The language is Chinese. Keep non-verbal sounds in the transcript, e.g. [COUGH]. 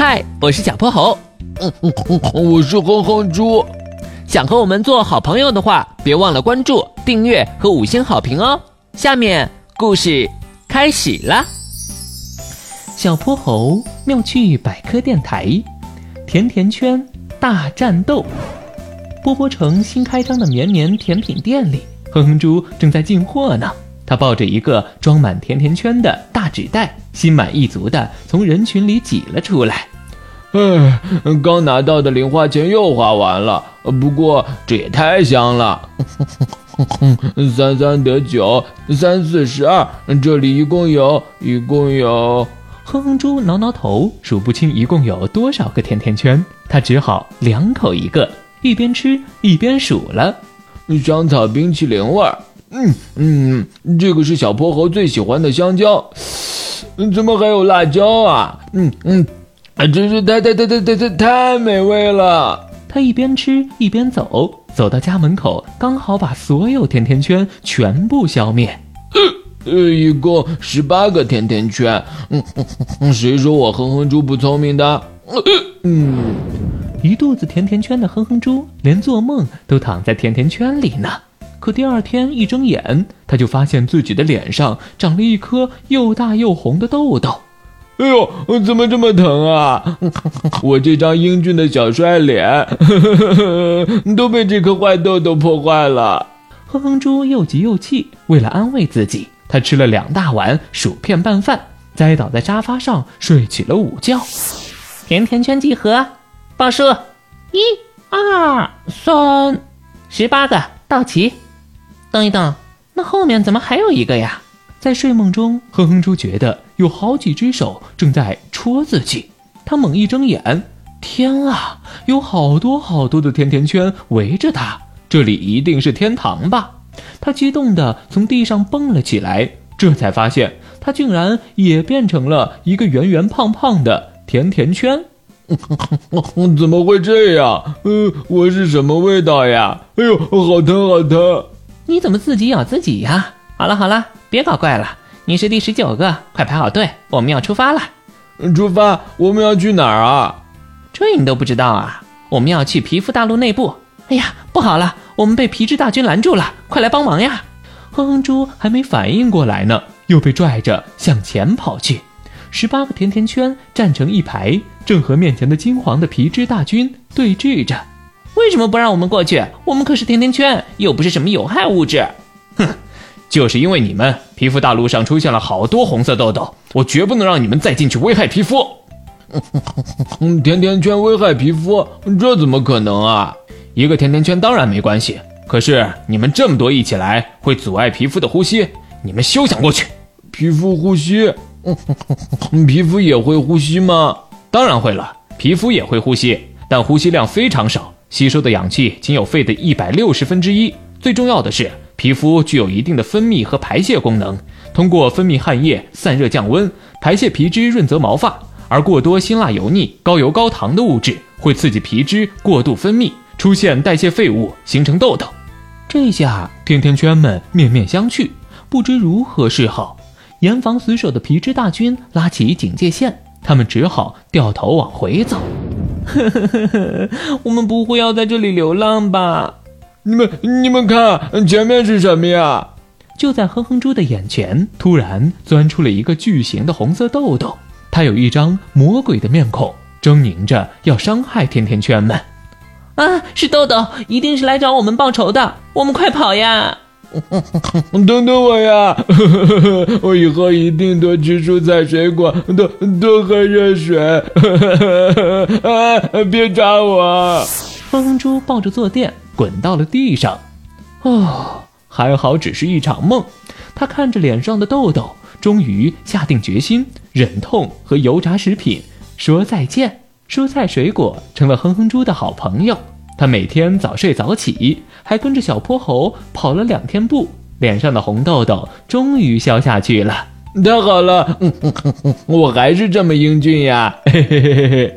嗨，我是小泼猴。嗯嗯嗯，我是哼哼猪。想和我们做好朋友的话，别忘了关注、订阅和五星好评哦。下面故事开始了。小泼猴妙趣百科电台，甜甜圈大战斗。波波城新开张的绵绵甜品店里，哼哼猪正在进货呢。他抱着一个装满甜甜圈的大纸袋，心满意足地从人群里挤了出来。唉，刚拿到的零花钱又花完了，不过这也太香了。[LAUGHS] 三三得九，三四十二，这里一共有，一共有。哼哼猪挠挠头，数不清一共有多少个甜甜圈，他只好两口一个，一边吃一边数了。香草冰淇淋味儿。嗯嗯，这个是小泼猴最喜欢的香蕉，怎么还有辣椒啊？嗯嗯，真是太太太太太太太美味了！他一边吃一边走，走到家门口，刚好把所有甜甜圈全部消灭。呃，一共十八个甜甜圈。嗯嗯，谁说我哼哼猪不聪明的？嗯，一肚子甜甜圈的哼哼猪，连做梦都躺在甜甜圈里呢。可第二天一睁眼，他就发现自己的脸上长了一颗又大又红的痘痘。哎呦，怎么这么疼啊！[LAUGHS] 我这张英俊的小帅脸 [LAUGHS] 都被这颗坏痘痘破坏了。哼哼猪又急又气，为了安慰自己，他吃了两大碗薯片拌饭，栽倒在沙发上睡起了午觉。甜甜圈集合，报数：一、二、三，十八个到齐。等一等，那后面怎么还有一个呀？在睡梦中，哼哼猪觉得有好几只手正在戳自己。他猛一睁眼，天啊，有好多好多的甜甜圈围着他，这里一定是天堂吧？他激动地从地上蹦了起来，这才发现他竟然也变成了一个圆圆胖胖的甜甜圈。[LAUGHS] 怎么会这样？呃，我是什么味道呀？哎呦，好疼，好疼！你怎么自己咬自己呀？好了好了，别搞怪了。你是第十九个，快排好队，我们要出发了。出发？我们要去哪儿啊？这你都不知道啊？我们要去皮肤大陆内部。哎呀，不好了，我们被皮质大军拦住了，快来帮忙呀！哼哼猪还没反应过来呢，又被拽着向前跑去。十八个甜甜圈站成一排，正和面前的金黄的皮质大军对峙着。为什么不让我们过去？我们可是甜甜圈，又不是什么有害物质。哼，就是因为你们皮肤大陆上出现了好多红色痘痘，我绝不能让你们再进去危害皮肤。[LAUGHS] 甜甜圈危害皮肤，这怎么可能啊？一个甜甜圈当然没关系，可是你们这么多一起来，会阻碍皮肤的呼吸。你们休想过去！皮肤呼吸？[LAUGHS] 皮肤也会呼吸吗？当然会了，皮肤也会呼吸，但呼吸量非常少。吸收的氧气仅有肺的一百六十分之一。最重要的是，皮肤具有一定的分泌和排泄功能，通过分泌汗液散热降温，排泄皮脂润泽毛发。而过多辛辣油腻、高油高糖的物质会刺激皮脂过度分泌，出现代谢废物，形成痘痘。这下甜甜圈们面面相觑，不知如何是好。严防死守的皮脂大军拉起警戒线，他们只好掉头往回走。呵呵呵呵，我们不会要在这里流浪吧？你们你们看，前面是什么呀？就在哼哼猪的眼前，突然钻出了一个巨型的红色豆豆。它有一张魔鬼的面孔，狰狞着要伤害甜甜圈们。啊，是豆豆，一定是来找我们报仇的。我们快跑呀！[LAUGHS] 等等我呀！[LAUGHS] 我以后一定多吃蔬菜水果，多多喝热水。[LAUGHS] 啊别抓我！哼哼猪抱着坐垫滚到了地上。哦，还好只是一场梦。他看着脸上的痘痘，终于下定决心，忍痛和油炸食品说再见。蔬菜水果成了哼哼猪的好朋友。他每天早睡早起，还跟着小泼猴跑了两天步，脸上的红痘痘终于消下去了。太好了，我还是这么英俊呀！嘿嘿嘿嘿。